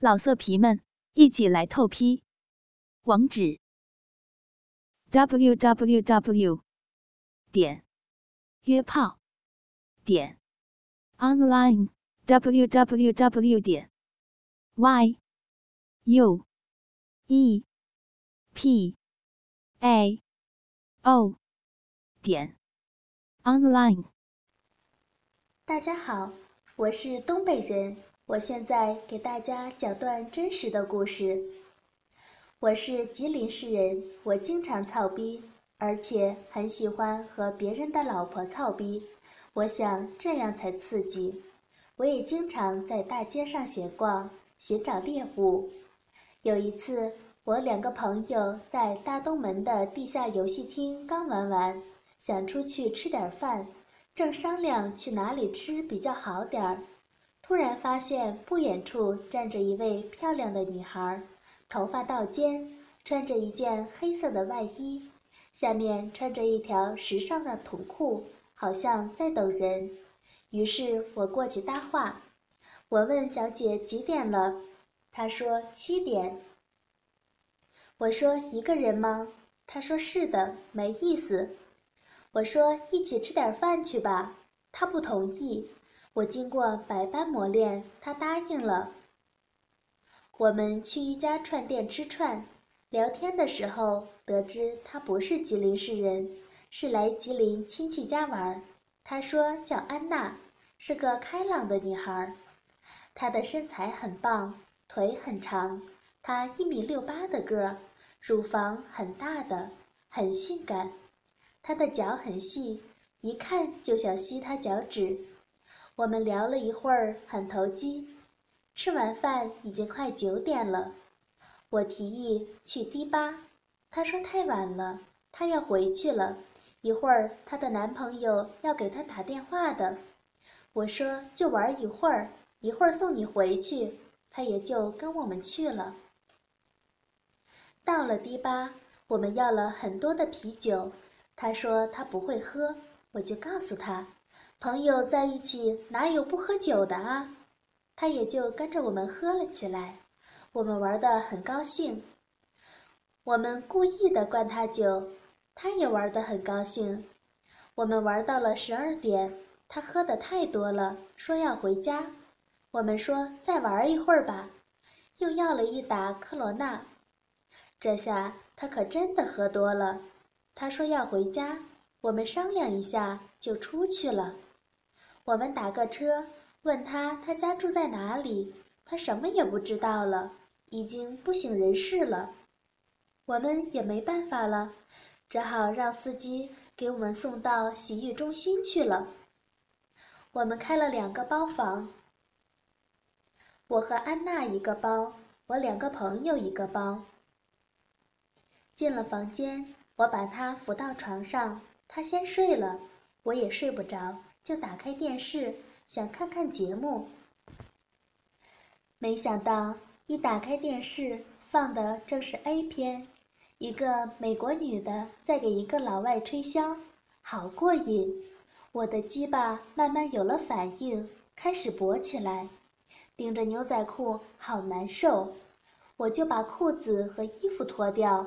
老色皮们，一起来透批！网址：w w w 点约炮点 online w w w 点 y u e p a o 点 online。大家好，我是东北人。我现在给大家讲段真实的故事。我是吉林市人，我经常操逼，而且很喜欢和别人的老婆操逼。我想这样才刺激。我也经常在大街上闲逛，寻找猎物。有一次，我两个朋友在大东门的地下游戏厅刚玩完，想出去吃点饭，正商量去哪里吃比较好点儿。突然发现不远处站着一位漂亮的女孩，头发到肩，穿着一件黑色的外衣，下面穿着一条时尚的筒裤，好像在等人。于是我过去搭话，我问小姐几点了，她说七点。我说一个人吗？她说是的，没意思。我说一起吃点饭去吧，她不同意。我经过百般磨练，他答应了。我们去一家串店吃串，聊天的时候得知他不是吉林市人，是来吉林亲戚家玩。他说叫安娜，是个开朗的女孩。她的身材很棒，腿很长，她一米六八的个儿，乳房很大的，很性感。她的脚很细，一看就想吸她脚趾。我们聊了一会儿，很投机。吃完饭已经快九点了，我提议去迪吧，她说太晚了，她要回去了，一会儿她的男朋友要给她打电话的。我说就玩一会儿，一会儿送你回去，她也就跟我们去了。到了迪吧，我们要了很多的啤酒，她说她不会喝，我就告诉她。朋友在一起哪有不喝酒的啊？他也就跟着我们喝了起来，我们玩得很高兴。我们故意的灌他酒，他也玩得很高兴。我们玩到了十二点，他喝的太多了，说要回家。我们说再玩一会儿吧，又要了一打科罗娜。这下他可真的喝多了，他说要回家。我们商量一下就出去了。我们打个车，问他他家住在哪里，他什么也不知道了，已经不省人事了。我们也没办法了，只好让司机给我们送到洗浴中心去了。我们开了两个包房，我和安娜一个包，我两个朋友一个包。进了房间，我把她扶到床上，她先睡了，我也睡不着。就打开电视，想看看节目。没想到一打开电视，放的正是 A 片，一个美国女的在给一个老外吹箫，好过瘾。我的鸡巴慢慢有了反应，开始勃起来，顶着牛仔裤好难受，我就把裤子和衣服脱掉，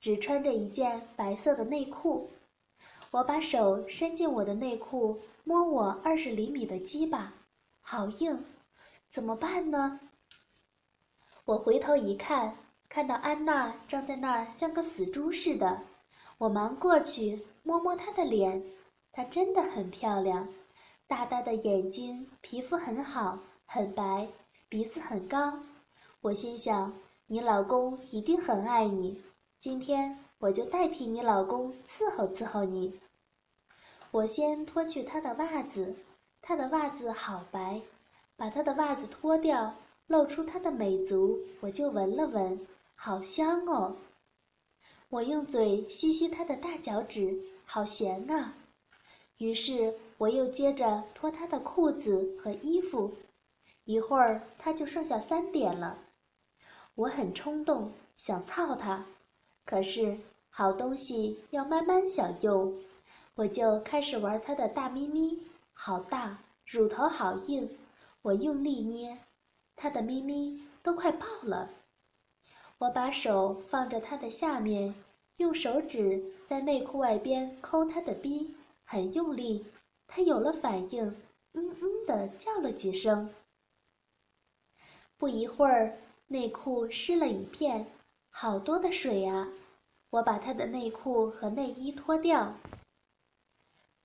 只穿着一件白色的内裤。我把手伸进我的内裤。摸我二十厘米的鸡巴，好硬，怎么办呢？我回头一看，看到安娜正在那儿像个死猪似的。我忙过去摸摸她的脸，她真的很漂亮，大大的眼睛，皮肤很好，很白，鼻子很高。我心想，你老公一定很爱你，今天我就代替你老公伺候伺候你。我先脱去他的袜子，他的袜子好白，把他的袜子脱掉，露出他的美足，我就闻了闻，好香哦。我用嘴吸吸他的大脚趾，好咸啊。于是我又接着脱他的裤子和衣服，一会儿他就剩下三点了。我很冲动，想操他，可是好东西要慢慢享用。我就开始玩他的大咪咪，好大，乳头好硬，我用力捏，他的咪咪都快爆了。我把手放在他的下面，用手指在内裤外边抠他的逼，很用力。他有了反应，嗯嗯的叫了几声。不一会儿，内裤湿了一片，好多的水啊！我把他的内裤和内衣脱掉，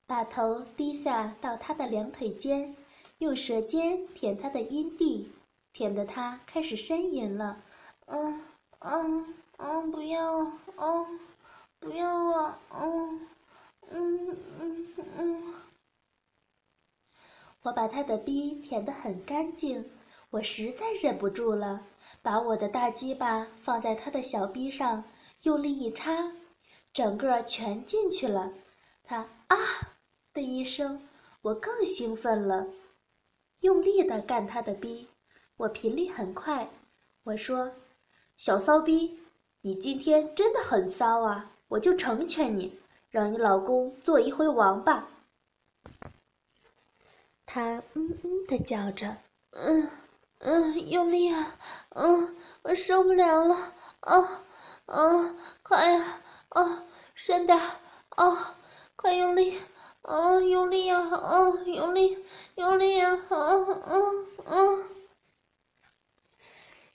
把头低下到他的两腿间，用舌尖舔他的阴蒂，舔得他开始呻吟了。嗯嗯嗯，不要，嗯，不要啊，嗯嗯嗯嗯。我把他的逼舔得很干净，我实在忍不住了，把我的大鸡巴放在他的小逼上。用力一插，整个全进去了。他啊的一声，我更兴奋了，用力的干他的逼。我频率很快，我说：“小骚逼，你今天真的很骚啊！我就成全你，让你老公做一回王八。”他嗯嗯的叫着，嗯嗯，用力啊，嗯，我受不了了，啊。啊，快呀！啊，深点！啊，快用力！啊，用力呀！啊，用力，用力呀！啊啊啊！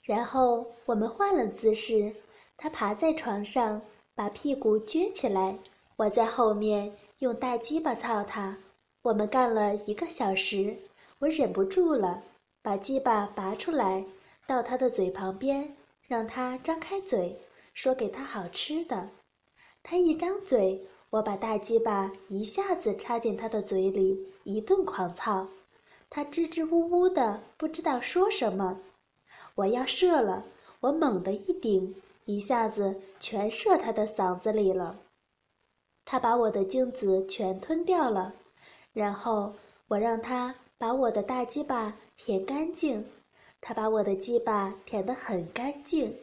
然后我们换了姿势，他爬在床上，把屁股撅起来，我在后面用大鸡巴操他。我们干了一个小时，我忍不住了，把鸡巴拔出来，到他的嘴旁边，让他张开嘴。说给他好吃的，他一张嘴，我把大鸡巴一下子插进他的嘴里，一顿狂操，他支支吾吾的，不知道说什么。我要射了，我猛地一顶，一下子全射他的嗓子里了。他把我的精子全吞掉了，然后我让他把我的大鸡巴舔干净，他把我的鸡巴舔得很干净。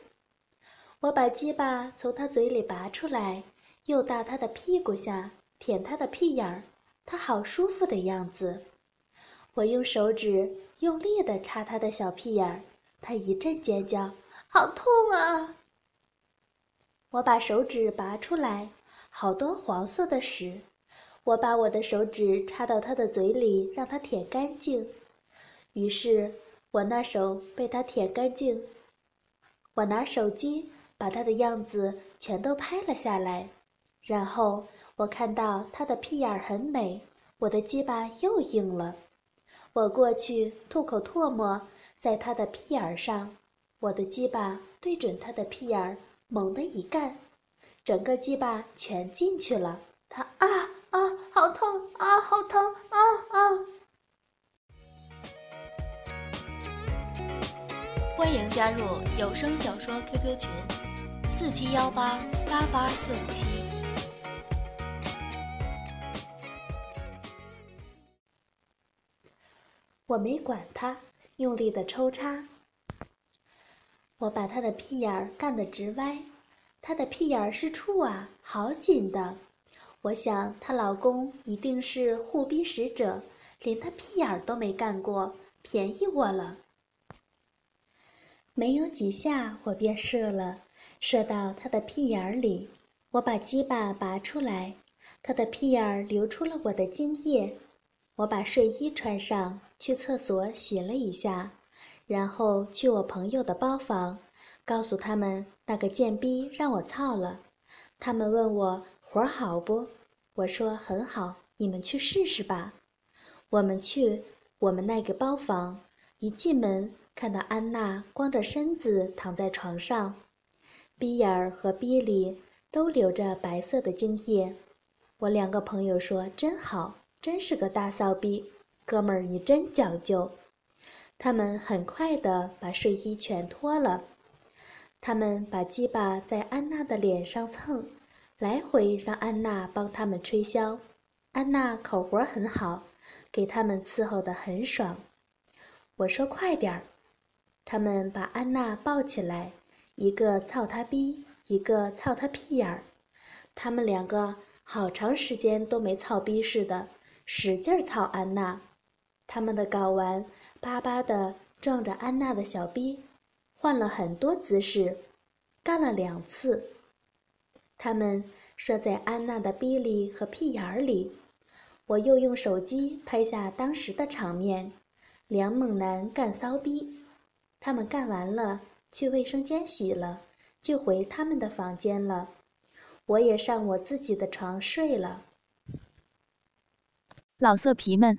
我把鸡巴从他嘴里拔出来，又到他的屁股下舔他的屁眼儿，他好舒服的样子。我用手指用力的插他的小屁眼儿，他一阵尖叫，好痛啊！我把手指拔出来，好多黄色的屎。我把我的手指插到他的嘴里，让他舔干净。于是，我那手被他舔干净。我拿手机。把他的样子全都拍了下来，然后我看到他的屁眼儿很美，我的鸡巴又硬了。我过去吐口唾沫在他的屁眼上，我的鸡巴对准他的屁眼猛地一干，整个鸡巴全进去了。他啊啊，好痛啊，好疼啊啊！欢迎加入有声小说 QQ 群。四七幺八八八四五七，我没管他，用力的抽插。我把他的屁眼儿干得直歪，他的屁眼儿是处啊，好紧的。我想她老公一定是护逼使者，连他屁眼儿都没干过，便宜我了。没有几下，我便射了。射到他的屁眼儿里，我把鸡巴拔出来，他的屁眼儿流出了我的精液。我把睡衣穿上，去厕所洗了一下，然后去我朋友的包房，告诉他们那个贱逼让我操了。他们问我活儿好不？我说很好，你们去试试吧。我们去我们那个包房，一进门看到安娜光着身子躺在床上。逼眼儿和逼里都流着白色的精液，我两个朋友说真好，真是个大骚逼，哥们儿你真讲究。他们很快的把睡衣全脱了，他们把鸡巴在安娜的脸上蹭，来回让安娜帮他们吹箫。安娜口活很好，给他们伺候的很爽。我说快点儿，他们把安娜抱起来。一个操他逼，一个操他屁眼儿，他们两个好长时间都没操逼似的，使劲操安娜。他们的睾丸巴巴的撞着安娜的小逼，换了很多姿势，干了两次。他们射在安娜的逼里和屁眼儿里，我又用手机拍下当时的场面：两猛男干骚逼。他们干完了，去卫生间洗了，就回他们的房间了。我也上我自己的床睡了。老色皮们，